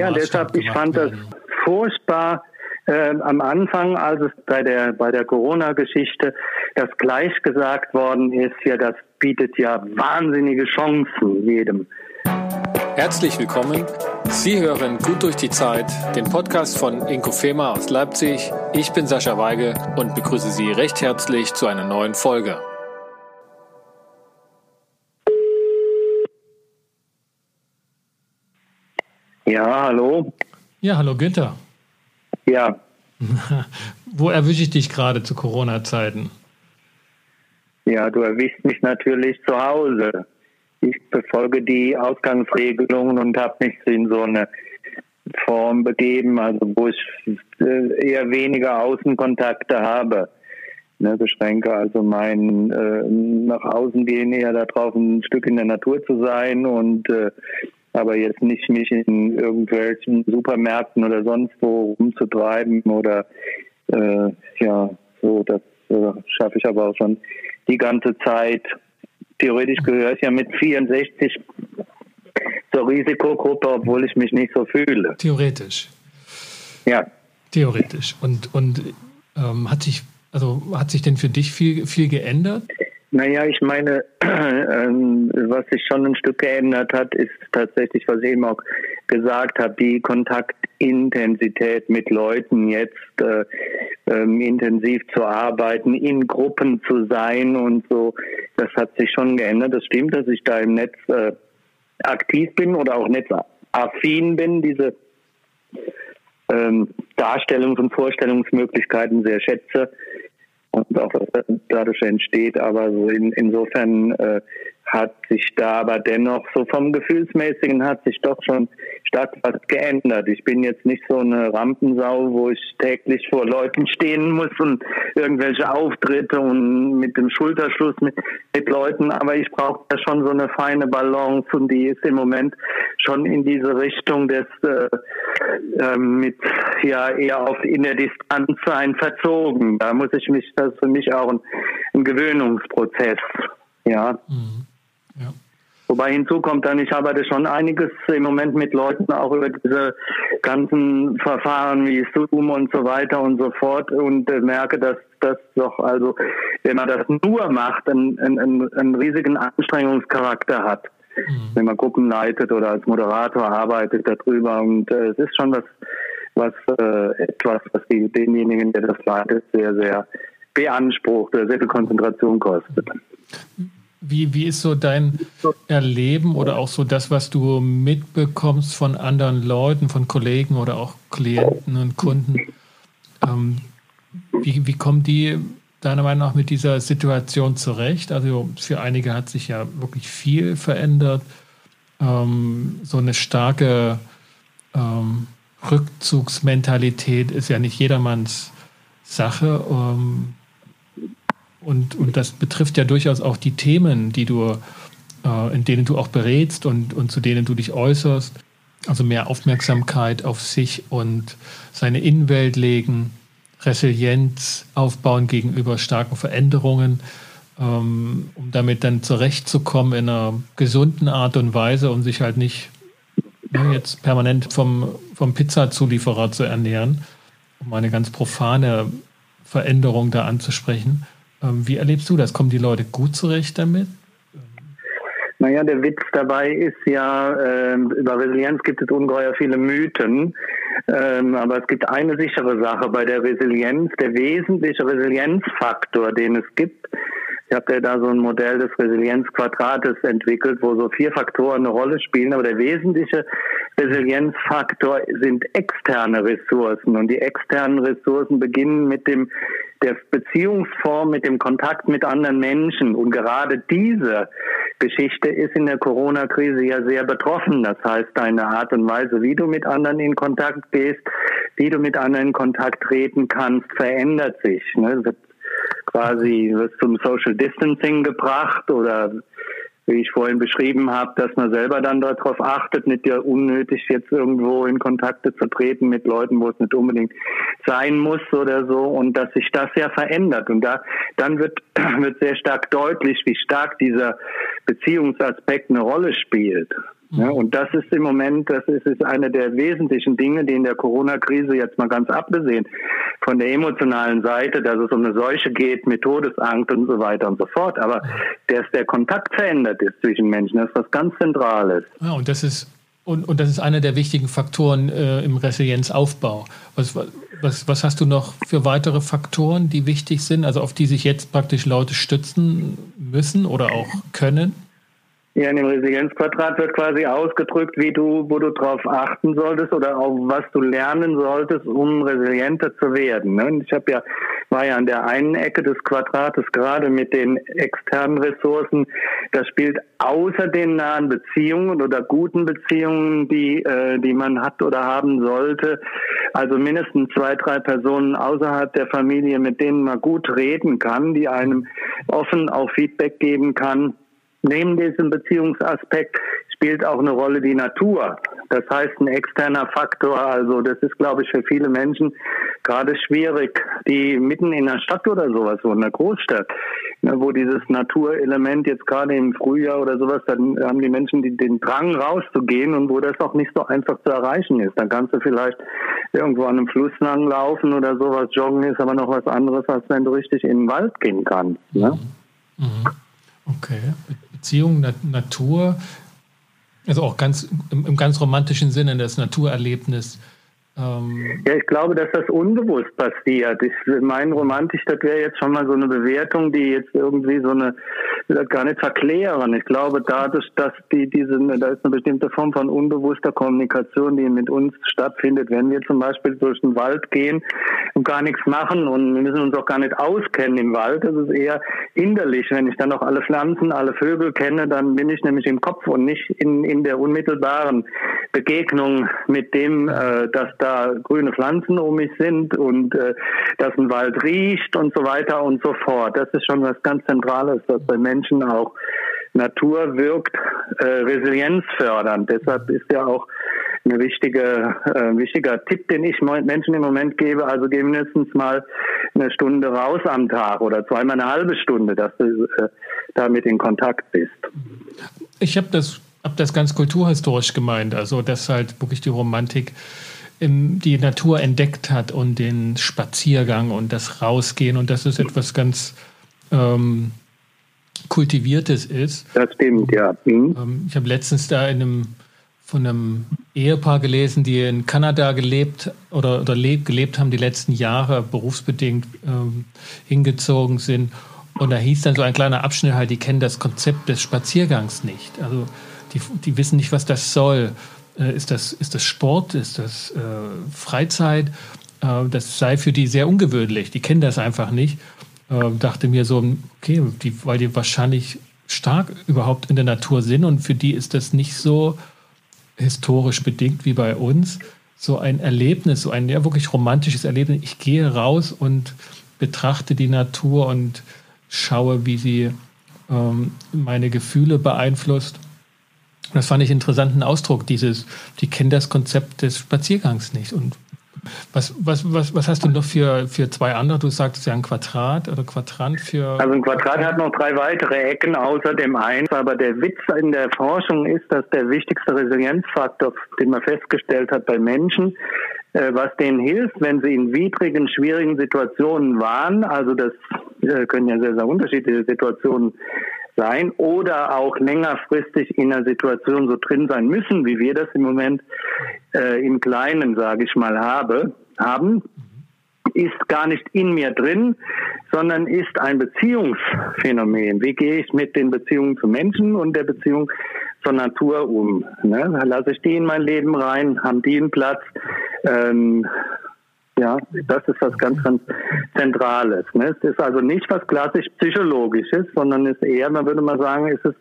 Ja, deshalb, ich fand werden. das furchtbar äh, am Anfang, als es bei der, bei der Corona-Geschichte das gleich gesagt worden ist, ja, das bietet ja wahnsinnige Chancen jedem. Herzlich willkommen. Sie hören Gut durch die Zeit, den Podcast von Inkofema aus Leipzig. Ich bin Sascha Weige und begrüße Sie recht herzlich zu einer neuen Folge. Ja, hallo. Ja, hallo Günther. Ja. Wo erwische ich dich gerade zu Corona-Zeiten? Ja, du erwischst mich natürlich zu Hause. Ich befolge die Ausgangsregelungen und habe mich in so eine Form begeben, also wo ich äh, eher weniger Außenkontakte habe. Ne, beschränke also mein äh, nach außen gehen eher darauf, ein Stück in der Natur zu sein und äh, aber jetzt nicht mich in irgendwelchen Supermärkten oder sonst wo rumzutreiben oder äh, ja, so, das äh, schaffe ich aber auch schon die ganze Zeit. Theoretisch gehöre ich ja mit 64 zur Risikogruppe, obwohl ich mich nicht so fühle. Theoretisch. Ja. Theoretisch. Und, und ähm, hat sich, also hat sich denn für dich viel, viel geändert? Naja, ich meine, ähm, was sich schon ein Stück geändert hat, ist tatsächlich, was ich eben auch gesagt habe, die Kontaktintensität mit Leuten jetzt äh, ähm, intensiv zu arbeiten, in Gruppen zu sein und so. Das hat sich schon geändert. Das stimmt, dass ich da im Netz äh, aktiv bin oder auch netzaffin bin, diese ähm, Darstellungs- und Vorstellungsmöglichkeiten sehr schätze und auch was dadurch entsteht. Aber so in, insofern äh, hat sich da aber dennoch so vom Gefühlsmäßigen hat sich doch schon stark was geändert. Ich bin jetzt nicht so eine Rampensau, wo ich täglich vor Leuten stehen muss und irgendwelche Auftritte und mit dem Schulterschluss mit, mit Leuten, aber ich brauche da schon so eine feine Balance und die ist im Moment schon in diese Richtung des äh, äh, mit ja eher auf in der Distanz sein verzogen. Da muss ich mich, das ist für mich auch ein, ein Gewöhnungsprozess. Ja. Mhm. Wobei hinzu kommt dann, ich arbeite schon einiges im Moment mit Leuten auch über diese ganzen Verfahren wie Zoom und so weiter und so fort und äh, merke, dass das doch also, wenn man das nur macht, einen, einen, einen riesigen Anstrengungscharakter hat. Mhm. Wenn man Gruppen leitet oder als Moderator arbeitet darüber und äh, es ist schon was, was äh, etwas, was die, denjenigen, der das leitet, sehr, sehr beansprucht oder sehr viel Konzentration kostet. Wie, wie ist so dein Erleben oder auch so das, was du mitbekommst von anderen Leuten, von Kollegen oder auch Klienten und Kunden? Ähm, wie, wie kommen die deiner Meinung nach mit dieser Situation zurecht? Also für einige hat sich ja wirklich viel verändert. Ähm, so eine starke ähm, Rückzugsmentalität ist ja nicht jedermanns Sache. Ähm, und, und das betrifft ja durchaus auch die Themen, die du, äh, in denen du auch berätst und, und zu denen du dich äußerst. Also mehr Aufmerksamkeit auf sich und seine Innenwelt legen, Resilienz aufbauen gegenüber starken Veränderungen, ähm, um damit dann zurechtzukommen in einer gesunden Art und Weise und sich halt nicht ne, jetzt permanent vom, vom Pizzazulieferer zu ernähren, um eine ganz profane Veränderung da anzusprechen. Ähm, wie erlebst du das? Kommen die Leute gut zurecht damit? Naja, der Witz dabei ist ja, äh, über Resilienz gibt es ungeheuer viele Mythen. Ähm, aber es gibt eine sichere Sache bei der Resilienz. Der wesentliche Resilienzfaktor, den es gibt, ich habe ja da so ein Modell des Resilienzquadrates entwickelt, wo so vier Faktoren eine Rolle spielen. Aber der wesentliche Resilienzfaktor sind externe Ressourcen. Und die externen Ressourcen beginnen mit dem der Beziehungsform, mit dem Kontakt mit anderen Menschen. Und gerade diese Geschichte ist in der Corona-Krise ja sehr betroffen. Das heißt, deine Art und Weise, wie du mit anderen in Kontakt gehst, wie du mit anderen in Kontakt treten kannst, verändert sich. Ne? Quasi wird zum Social Distancing gebracht oder wie ich vorhin beschrieben habe, dass man selber dann darauf achtet, nicht ja unnötig jetzt irgendwo in Kontakte zu treten mit Leuten, wo es nicht unbedingt sein muss oder so und dass sich das ja verändert und da dann wird wird sehr stark deutlich, wie stark dieser Beziehungsaspekt eine Rolle spielt. Ja, mhm. und das ist im Moment, das ist, ist eine der wesentlichen Dinge, die in der Corona-Krise jetzt mal ganz abgesehen von der emotionalen Seite, dass es um eine Seuche geht mit Todesangst und so weiter und so fort, aber dass der Kontakt verändert ist zwischen Menschen, das ist was ganz Zentrales. Ja, und das ist und, und das ist einer der wichtigen Faktoren äh, im Resilienzaufbau. Was, was, was hast du noch für weitere Faktoren, die wichtig sind, also auf die sich jetzt praktisch Leute stützen müssen oder auch können? Ja, in dem Resilienzquadrat wird quasi ausgedrückt, wie du, wo du drauf achten solltest oder auf was du lernen solltest, um resilienter zu werden. Ne? Ich habe ja, war ja an der einen Ecke des Quadrates gerade mit den externen Ressourcen. Das spielt außer den nahen Beziehungen oder guten Beziehungen, die, äh, die man hat oder haben sollte, also mindestens zwei, drei Personen außerhalb der Familie, mit denen man gut reden kann, die einem offen auch Feedback geben kann Neben diesem Beziehungsaspekt spielt auch eine Rolle die Natur. Das heißt, ein externer Faktor, also das ist, glaube ich, für viele Menschen gerade schwierig, die mitten in der Stadt oder sowas, so in der Großstadt, ne, wo dieses Naturelement jetzt gerade im Frühjahr oder sowas, dann haben die Menschen den Drang rauszugehen und wo das auch nicht so einfach zu erreichen ist. Dann kannst du vielleicht irgendwo an einem Fluss lang laufen oder sowas, joggen ist aber noch was anderes, als wenn du richtig in den Wald gehen kannst. Ne? Mhm. Okay. Beziehung, Natur, also auch ganz im, im ganz romantischen Sinne, das Naturerlebnis ähm ja, ich glaube, dass das unbewusst passiert. Ich meine, romantisch, das wäre jetzt schon mal so eine Bewertung, die jetzt irgendwie so eine, das gar nicht verklären. Ich glaube, dadurch, dass die, diese, da ist eine bestimmte Form von unbewusster Kommunikation, die mit uns stattfindet, wenn wir zum Beispiel durch den Wald gehen und gar nichts machen und wir müssen uns auch gar nicht auskennen im Wald. Das ist eher hinderlich. Wenn ich dann noch alle Pflanzen, alle Vögel kenne, dann bin ich nämlich im Kopf und nicht in, in der unmittelbaren Begegnung mit dem, äh, dass da grüne Pflanzen um mich sind und äh, dass ein Wald riecht und so weiter und so fort. Das ist schon was ganz Zentrales, dass bei Menschen auch Natur wirkt, äh, Resilienz fördern. Deshalb ist ja auch ein wichtige, äh, wichtiger Tipp, den ich Menschen im Moment gebe. Also geh mindestens mal eine Stunde raus am Tag oder zweimal eine halbe Stunde, dass du äh, damit in Kontakt bist. Ich habe das, hab das ganz kulturhistorisch gemeint, also dass halt wirklich die Romantik die Natur entdeckt hat und den Spaziergang und das Rausgehen und dass es etwas ganz ähm, Kultiviertes ist. Das stimmt, ja. Mhm. Ich habe letztens da in einem, von einem Ehepaar gelesen, die in Kanada gelebt oder, oder leb, gelebt haben, die letzten Jahre berufsbedingt ähm, hingezogen sind. Und da hieß dann so ein kleiner Abschnitt halt, die kennen das Konzept des Spaziergangs nicht. Also die, die wissen nicht, was das soll. Äh, ist, das, ist das Sport? Ist das äh, Freizeit? Äh, das sei für die sehr ungewöhnlich. Die kennen das einfach nicht. Äh, dachte mir so, okay, die, weil die wahrscheinlich stark überhaupt in der Natur sind und für die ist das nicht so historisch bedingt wie bei uns. So ein Erlebnis, so ein ja, wirklich romantisches Erlebnis. Ich gehe raus und betrachte die Natur und schaue, wie sie ähm, meine Gefühle beeinflusst. Das fand ich einen interessanten Ausdruck, dieses, die kennen das Konzept des Spaziergangs nicht. Und was, was, was, was hast du noch für, für zwei andere? Du sagtest ja ein Quadrat oder Quadrant für. Also ein Quadrat hat noch drei weitere Ecken außer dem einen. Aber der Witz in der Forschung ist, dass der wichtigste Resilienzfaktor, den man festgestellt hat bei Menschen, äh, was denen hilft, wenn sie in widrigen, schwierigen Situationen waren, also das äh, können ja sehr, sehr unterschiedliche Situationen sein oder auch längerfristig in einer Situation so drin sein müssen, wie wir das im Moment äh, im Kleinen, sage ich mal, habe, haben, ist gar nicht in mir drin, sondern ist ein Beziehungsphänomen. Wie gehe ich mit den Beziehungen zu Menschen und der Beziehung zur Natur um? Ne? Lasse ich die in mein Leben rein? Haben die einen Platz? Ähm, ja, das ist was ganz, ganz Zentrales. Ne? Es ist also nicht was klassisch Psychologisches, sondern ist eher, man würde mal sagen, ist es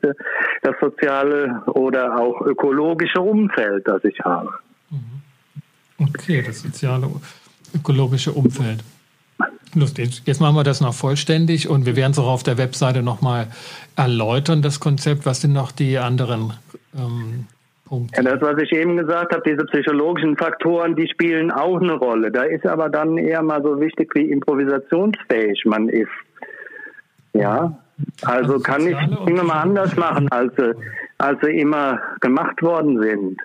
das soziale oder auch ökologische Umfeld, das ich habe. Mhm. Okay, das soziale, ökologische Umfeld. Lustig. Jetzt machen wir das noch vollständig und wir werden es auch auf der Webseite nochmal erläutern, das Konzept. Was sind noch die anderen ähm, Punkt. Ja, das, was ich eben gesagt habe, diese psychologischen Faktoren, die spielen auch eine Rolle. Da ist aber dann eher mal so wichtig, wie improvisationsfähig man ist. Ja, Also, also kann ich Dinge mal anders machen, als, als sie immer gemacht worden sind.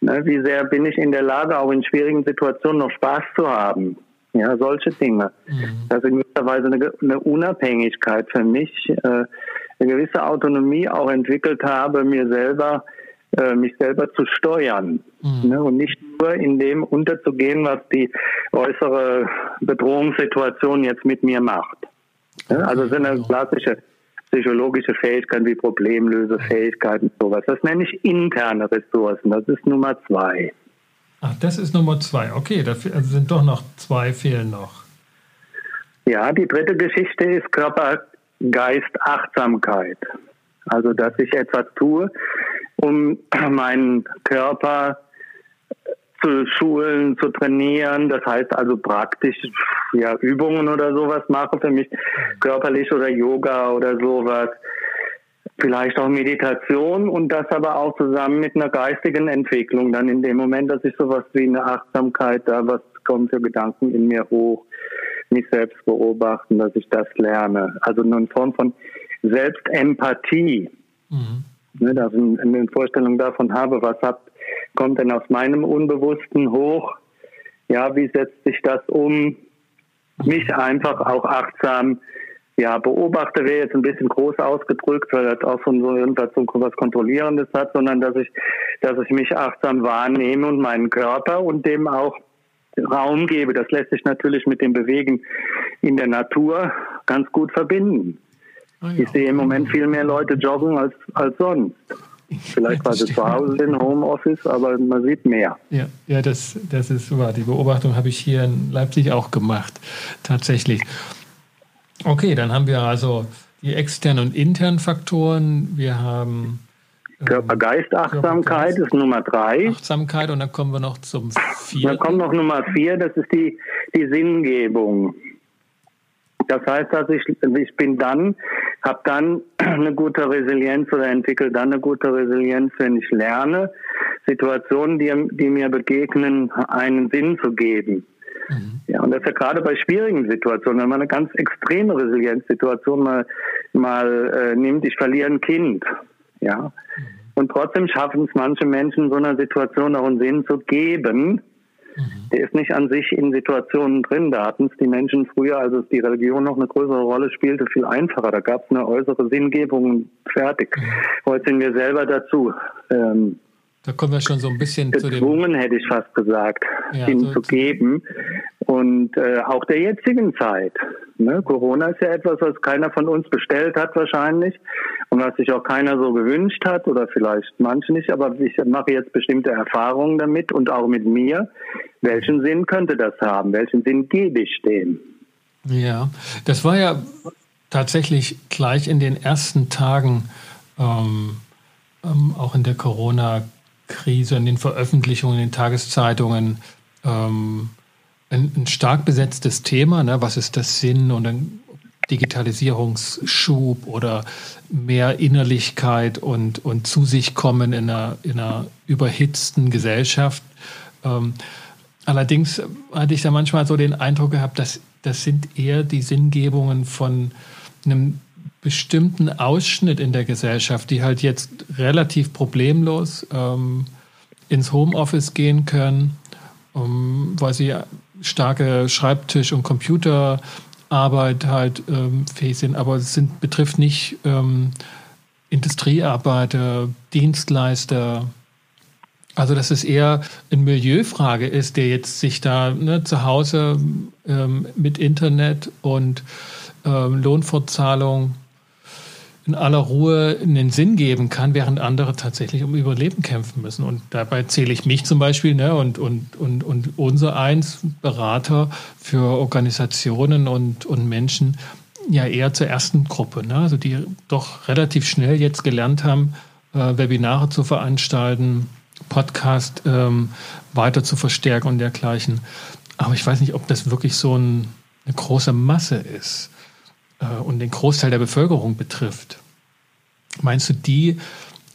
Ne, wie sehr bin ich in der Lage, auch in schwierigen Situationen noch Spaß zu haben? Ja, solche Dinge. Mhm. Dass ich gewisserweise eine, eine Unabhängigkeit für mich, äh, eine gewisse Autonomie auch entwickelt habe, mir selber, äh, mich selber zu steuern. Mhm. Ne, und nicht nur in dem unterzugehen, was die äußere Bedrohungssituation jetzt mit mir macht. Ne, also es sind eine klassische psychologische Fähigkeiten wie Problemlösefähigkeiten und sowas. Das nenne ich interne Ressourcen. Das ist Nummer zwei. Ach, das ist Nummer zwei. Okay, da also sind doch noch zwei fehlen noch. Ja, die dritte Geschichte ist Körper, Geist, Achtsamkeit. Also, dass ich etwas tue, um meinen Körper zu schulen, zu trainieren. Das heißt also praktisch ja, Übungen oder sowas mache für mich, körperlich oder Yoga oder sowas. Vielleicht auch Meditation und das aber auch zusammen mit einer geistigen Entwicklung. Dann in dem Moment, dass ich sowas wie eine Achtsamkeit, da was kommt für Gedanken in mir hoch, mich selbst beobachten, dass ich das lerne. Also eine Form von Selbstempathie. Mhm. Ne, dass ich eine Vorstellung davon habe, was hat kommt denn aus meinem Unbewussten hoch? Ja, wie setzt sich das um? Mich einfach auch achtsam ja, beobachte wäre jetzt ein bisschen groß ausgedrückt, weil das auch von so irgendwas so was Kontrollierendes hat, sondern dass ich, dass ich mich achtsam wahrnehme und meinen Körper und dem auch Raum gebe. Das lässt sich natürlich mit dem Bewegen in der Natur ganz gut verbinden. Oh ja. Ich sehe im Moment viel mehr Leute joggen als, als sonst. Vielleicht war sie zu Hause in Homeoffice, aber man sieht mehr. Ja, ja das, das ist wahr. Die Beobachtung habe ich hier in Leipzig auch gemacht, tatsächlich. Okay, dann haben wir also die externen und internen Faktoren. Wir haben ähm, Körper-Geist-Achtsamkeit ist Nummer drei. Achtsamkeit und dann kommen wir noch zum vier. Dann kommt noch Nummer vier, das ist die, die Sinngebung. Das heißt, dass ich, ich bin dann, habe dann eine gute Resilienz oder entwickle dann eine gute Resilienz, wenn ich lerne, Situationen, die, die mir begegnen, einen Sinn zu geben. Mhm. Ja, und das ist ja gerade bei schwierigen Situationen, wenn man eine ganz extreme Resilienzsituation mal, mal äh, nimmt, ich verliere ein Kind. Ja. Mhm. Und trotzdem schaffen es manche Menschen, so einer Situation auch einen Sinn zu geben, Mhm. Der ist nicht an sich in Situationen drin. Da hatten es die Menschen früher, als es die Religion noch eine größere Rolle spielte, viel einfacher. Da gab es eine äußere Sinngebung fertig. Mhm. Heute sind wir selber dazu. Ähm, da kommen wir schon so ein bisschen gezwungen, zu dem... hätte ich fast gesagt, ja, hinzugeben. So und äh, auch der jetzigen Zeit. Ne? Corona ist ja etwas, was keiner von uns bestellt hat wahrscheinlich und was sich auch keiner so gewünscht hat oder vielleicht manche nicht, aber ich mache jetzt bestimmte Erfahrungen damit und auch mit mir. Welchen Sinn könnte das haben? Welchen Sinn gebe ich dem? Ja, das war ja tatsächlich gleich in den ersten Tagen, ähm, ähm, auch in der Corona-Krise, in den Veröffentlichungen in den Tageszeitungen, ähm, ein, ein, stark besetztes Thema. Ne? Was ist das Sinn und ein Digitalisierungsschub oder mehr Innerlichkeit und, und zu sich kommen in einer, in einer überhitzten Gesellschaft. Ähm, allerdings hatte ich da manchmal so den Eindruck gehabt, dass das sind eher die Sinngebungen von einem bestimmten Ausschnitt in der Gesellschaft, die halt jetzt relativ problemlos ähm, ins Homeoffice gehen können, um, weil sie starke Schreibtisch- und Computerarbeit halt ähm, fähig sind, aber es sind, betrifft nicht ähm, Industriearbeiter, Dienstleister. Also dass es eher eine Milieufrage ist, der jetzt sich da ne, zu Hause ähm, mit Internet und ähm, Lohnfortzahlung in aller Ruhe einen Sinn geben kann, während andere tatsächlich um Überleben kämpfen müssen. Und dabei zähle ich mich zum Beispiel ne, und, und, und, und unser eins Berater für Organisationen und, und Menschen ja eher zur ersten Gruppe, ne? also die doch relativ schnell jetzt gelernt haben, äh, Webinare zu veranstalten, Podcast ähm, weiter zu verstärken und dergleichen. Aber ich weiß nicht, ob das wirklich so ein, eine große Masse ist äh, und den Großteil der Bevölkerung betrifft. Meinst du, die,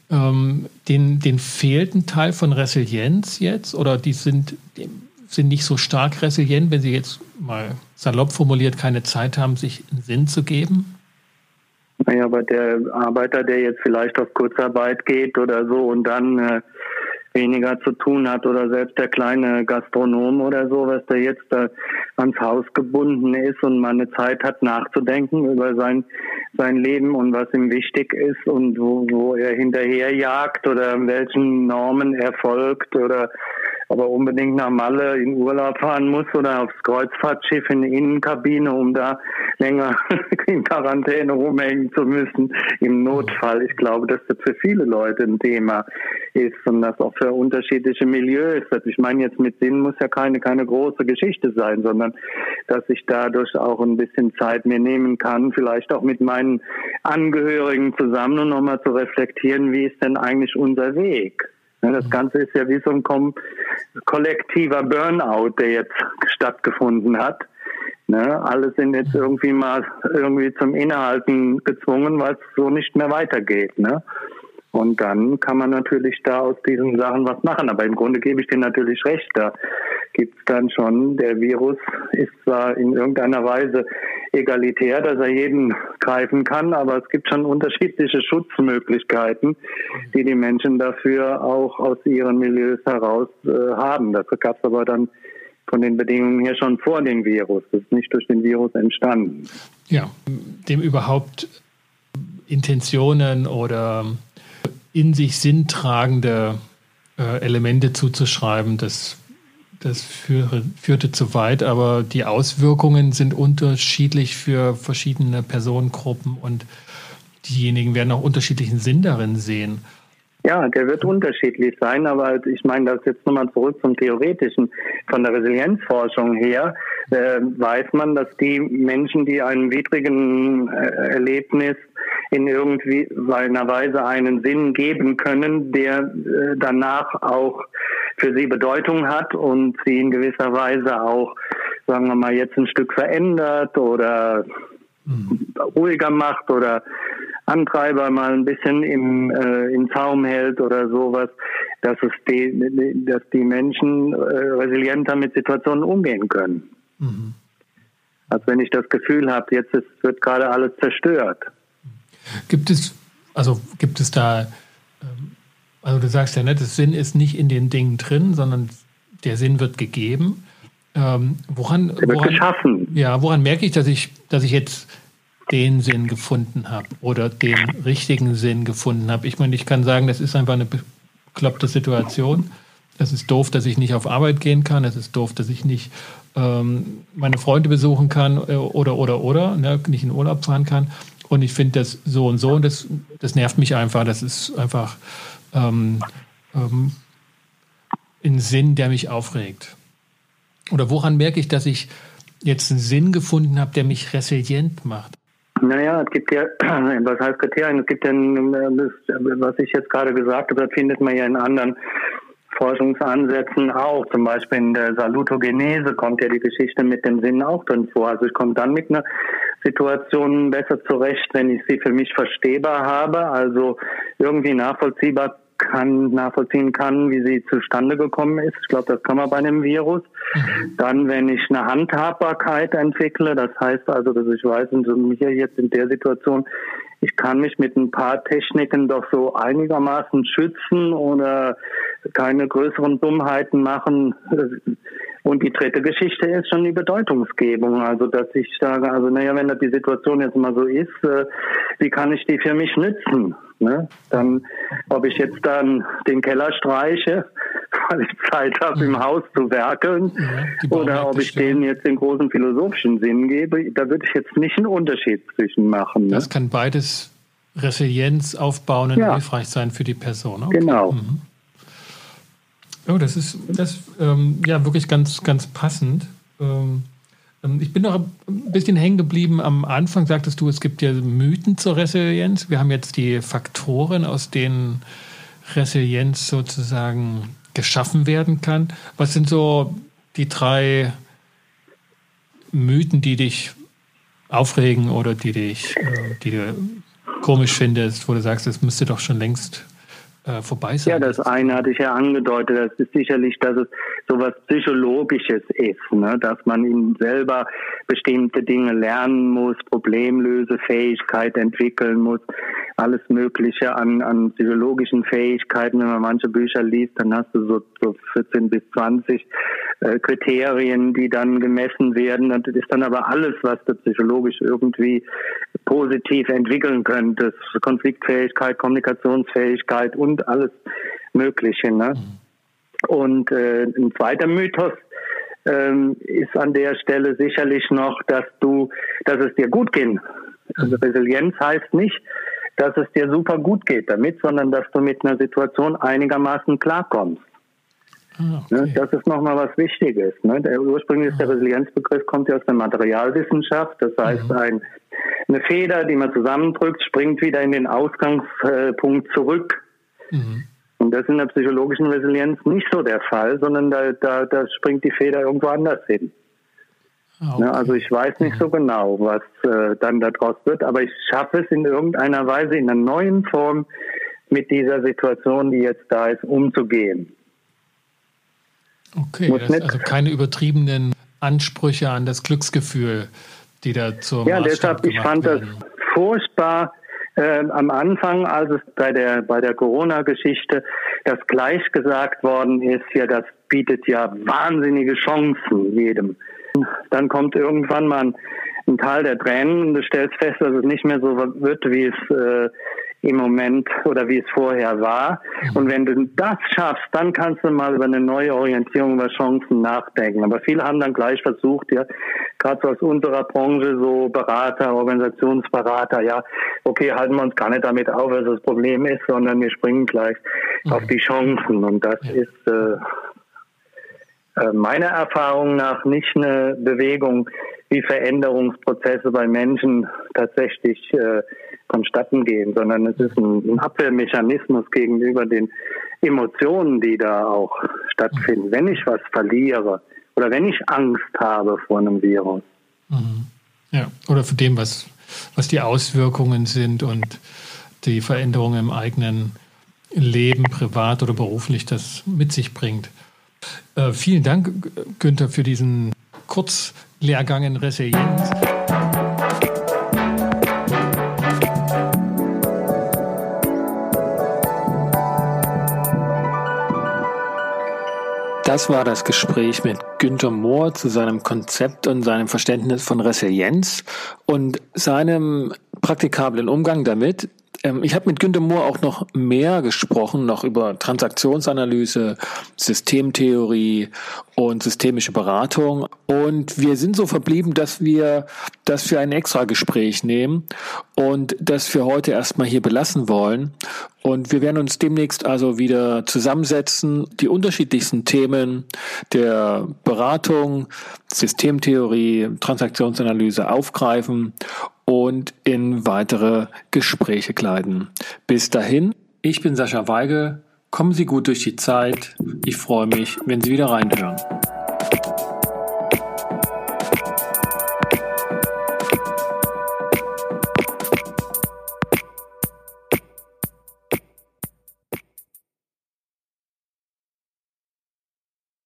ähm, den, den fehlt ein Teil von Resilienz jetzt oder die sind, sind nicht so stark resilient, wenn sie jetzt mal salopp formuliert keine Zeit haben, sich einen Sinn zu geben? Naja, aber der Arbeiter, der jetzt vielleicht auf Kurzarbeit geht oder so und dann äh, weniger zu tun hat oder selbst der kleine Gastronom oder so, was der jetzt da ans Haus gebunden ist und mal eine Zeit hat nachzudenken über sein, sein Leben und was ihm wichtig ist und wo, wo er hinterherjagt oder welchen Normen er folgt oder aber unbedingt nach Malle in Urlaub fahren muss oder aufs Kreuzfahrtschiff in die Innenkabine, um da länger in Quarantäne rumhängen zu müssen im Notfall. Ich glaube, das für viele Leute ein Thema ist und das auch für unterschiedliche Milieus. Ich meine, jetzt mit Sinn muss ja keine, keine große Geschichte sein, sondern dass ich dadurch auch ein bisschen Zeit mir nehmen kann, vielleicht auch mit meinen Angehörigen zusammen und nochmal zu reflektieren, wie ist denn eigentlich unser Weg? Das Ganze ist ja wie so ein kollektiver Burnout, der jetzt stattgefunden hat. Ne? Alle sind jetzt irgendwie mal irgendwie zum Innehalten gezwungen, weil es so nicht mehr weitergeht. Ne? Und dann kann man natürlich da aus diesen Sachen was machen. Aber im Grunde gebe ich dir natürlich recht. Da gibt es dann schon, der Virus ist zwar in irgendeiner Weise egalitär, dass er jeden greifen kann, aber es gibt schon unterschiedliche Schutzmöglichkeiten, die die Menschen dafür auch aus ihren Milieus heraus äh, haben. Dafür gab es aber dann von den Bedingungen her schon vor dem Virus. Das ist nicht durch den Virus entstanden. Ja, dem überhaupt Intentionen oder in sich sinntragende äh, Elemente zuzuschreiben, das, das führe, führte zu weit, aber die Auswirkungen sind unterschiedlich für verschiedene Personengruppen und diejenigen werden auch unterschiedlichen Sinn darin sehen. Ja, der wird unterschiedlich sein, aber ich meine das jetzt nochmal zurück zum Theoretischen. Von der Resilienzforschung her äh, weiß man, dass die Menschen, die einem widrigen äh, Erlebnis in irgendwie einer Weise einen Sinn geben können, der äh, danach auch für sie Bedeutung hat und sie in gewisser Weise auch, sagen wir mal, jetzt ein Stück verändert oder mhm. ruhiger macht oder Antreiber mal ein bisschen im, äh, im Zaum hält oder sowas, dass es die, dass die Menschen äh, resilienter mit Situationen umgehen können. Mhm. Als wenn ich das Gefühl habe, jetzt ist, wird gerade alles zerstört. Gibt es, also gibt es da, ähm, also du sagst ja, ne, das Sinn ist nicht in den Dingen drin, sondern der Sinn wird gegeben. Ähm, woran, woran, geschaffen. Ja, woran merke ich, dass ich, dass ich jetzt den Sinn gefunden habe oder den richtigen Sinn gefunden habe? Ich meine, ich kann sagen, das ist einfach eine bekloppte Situation. Es ist doof, dass ich nicht auf Arbeit gehen kann. Es ist doof, dass ich nicht ähm, meine Freunde besuchen kann äh, oder, oder, oder, ne, nicht in Urlaub fahren kann. Und ich finde das so und so und das, das nervt mich einfach. Das ist einfach ähm, ähm, ein Sinn, der mich aufregt. Oder woran merke ich, dass ich jetzt einen Sinn gefunden habe, der mich resilient macht? Naja, es gibt ja, was heißt Kriterien? Es gibt ja, was ich jetzt gerade gesagt habe, das findet man ja in anderen Forschungsansätzen auch. Zum Beispiel in der Salutogenese kommt ja die Geschichte mit dem Sinn auch drin vor. Also ich komme dann mit einer Situation besser zurecht, wenn ich sie für mich verstehbar habe, also irgendwie nachvollziehbar kann, nachvollziehen kann, wie sie zustande gekommen ist. Ich glaube, das kann man bei einem Virus. Mhm. Dann, wenn ich eine Handhabbarkeit entwickle, das heißt also, dass ich weiß, und so hier jetzt in der Situation, ich kann mich mit ein paar Techniken doch so einigermaßen schützen oder keine größeren Dummheiten machen. Und die dritte Geschichte ist schon die Bedeutungsgebung. Also, dass ich sage, also, naja, wenn das die Situation jetzt mal so ist, äh, wie kann ich die für mich nützen? Ne? Dann, ob ich jetzt dann den Keller streiche, weil ich Zeit habe, im Haus zu werkeln, ja, oder ob ich denen jetzt den großen philosophischen Sinn gebe, da würde ich jetzt nicht einen Unterschied zwischen machen. Ne? Das kann beides Resilienz aufbauen und ja. hilfreich sein für die Person. Okay. Genau. Mhm. Oh, das ist das ähm, ja wirklich ganz, ganz passend. Ähm, ähm, ich bin noch ein bisschen hängen geblieben. Am Anfang sagtest du, es gibt ja Mythen zur Resilienz. Wir haben jetzt die Faktoren, aus denen Resilienz sozusagen geschaffen werden kann. Was sind so die drei Mythen, die dich aufregen oder die dich, äh, die du komisch findest, wo du sagst, es müsste doch schon längst äh, vorbei sein. Ja, das eine hatte ich ja angedeutet. Das ist sicherlich, dass es sowas Psychologisches ist, ne? dass man ihn selber bestimmte Dinge lernen muss, Problemlösefähigkeit entwickeln muss, alles Mögliche an, an psychologischen Fähigkeiten. Wenn man manche Bücher liest, dann hast du so, so 14 bis 20 äh, Kriterien, die dann gemessen werden. Das ist dann aber alles, was du psychologisch irgendwie positiv entwickeln könntest. Konfliktfähigkeit, Kommunikationsfähigkeit und alles Mögliche. Ne? Und äh, ein zweiter Mythos ähm, ist an der Stelle sicherlich noch, dass du, dass es dir gut geht. Also Resilienz heißt nicht, dass es dir super gut geht damit, sondern dass du mit einer Situation einigermaßen klarkommst. Ah, ne, okay. Das ist nochmal was Wichtiges. Ne? Der ursprüngliche der Resilienzbegriff kommt ja aus der Materialwissenschaft. Das heißt, mhm. ein, eine Feder, die man zusammendrückt, springt wieder in den Ausgangspunkt zurück. Mhm. Und das ist in der psychologischen Resilienz nicht so der Fall, sondern da, da, da springt die Feder irgendwo anders hin. Ah, ne, okay. Also ich weiß nicht so genau, was äh, dann daraus wird, aber ich schaffe es in irgendeiner Weise in einer neuen Form mit dieser Situation, die jetzt da ist, umzugehen. Okay, also keine übertriebenen Ansprüche an das Glücksgefühl, die da zur Ja, deshalb, ich fand werden. das furchtbar äh, am Anfang, als es bei der, bei der Corona-Geschichte das gleich gesagt worden ist, ja, das bietet ja wahnsinnige Chancen jedem. Dann kommt irgendwann mal ein, ein Teil der Tränen und du stellst fest, dass es nicht mehr so wird, wie es äh, im Moment oder wie es vorher war. Mhm. Und wenn du das schaffst, dann kannst du mal über eine neue Orientierung, über Chancen nachdenken. Aber viele haben dann gleich versucht, ja, gerade so aus unserer Branche, so Berater, Organisationsberater, ja, okay, halten wir uns gar nicht damit auf, was das Problem ist, sondern wir springen gleich mhm. auf die Chancen. Und das ja. ist äh, äh, meiner Erfahrung nach nicht eine Bewegung, wie Veränderungsprozesse bei Menschen tatsächlich äh, vonstatten gehen, sondern es ist ein, Abwehrmechanismus gegenüber den Emotionen, die da auch stattfinden. Wenn ich was verliere oder wenn ich Angst habe vor einem Virus. Mhm. Ja, oder für dem, was, was die Auswirkungen sind und die Veränderungen im eigenen Leben, privat oder beruflich, das mit sich bringt. Äh, vielen Dank, Günther, für diesen Kurzlehrgang in Resilienz. Das war das Gespräch mit Günter Mohr zu seinem Konzept und seinem Verständnis von Resilienz und seinem praktikablen Umgang damit. Ähm, ich habe mit Günter Mohr auch noch mehr gesprochen, noch über Transaktionsanalyse, Systemtheorie und systemische Beratung. Und wir sind so verblieben, dass wir das für ein extra Gespräch nehmen und das wir heute erstmal hier belassen wollen. Und wir werden uns demnächst also wieder zusammensetzen, die unterschiedlichsten Themen der Beratung, Systemtheorie, Transaktionsanalyse aufgreifen und in weitere Gespräche kleiden. Bis dahin, ich bin Sascha Weigel. Kommen Sie gut durch die Zeit. Ich freue mich, wenn Sie wieder reinhören.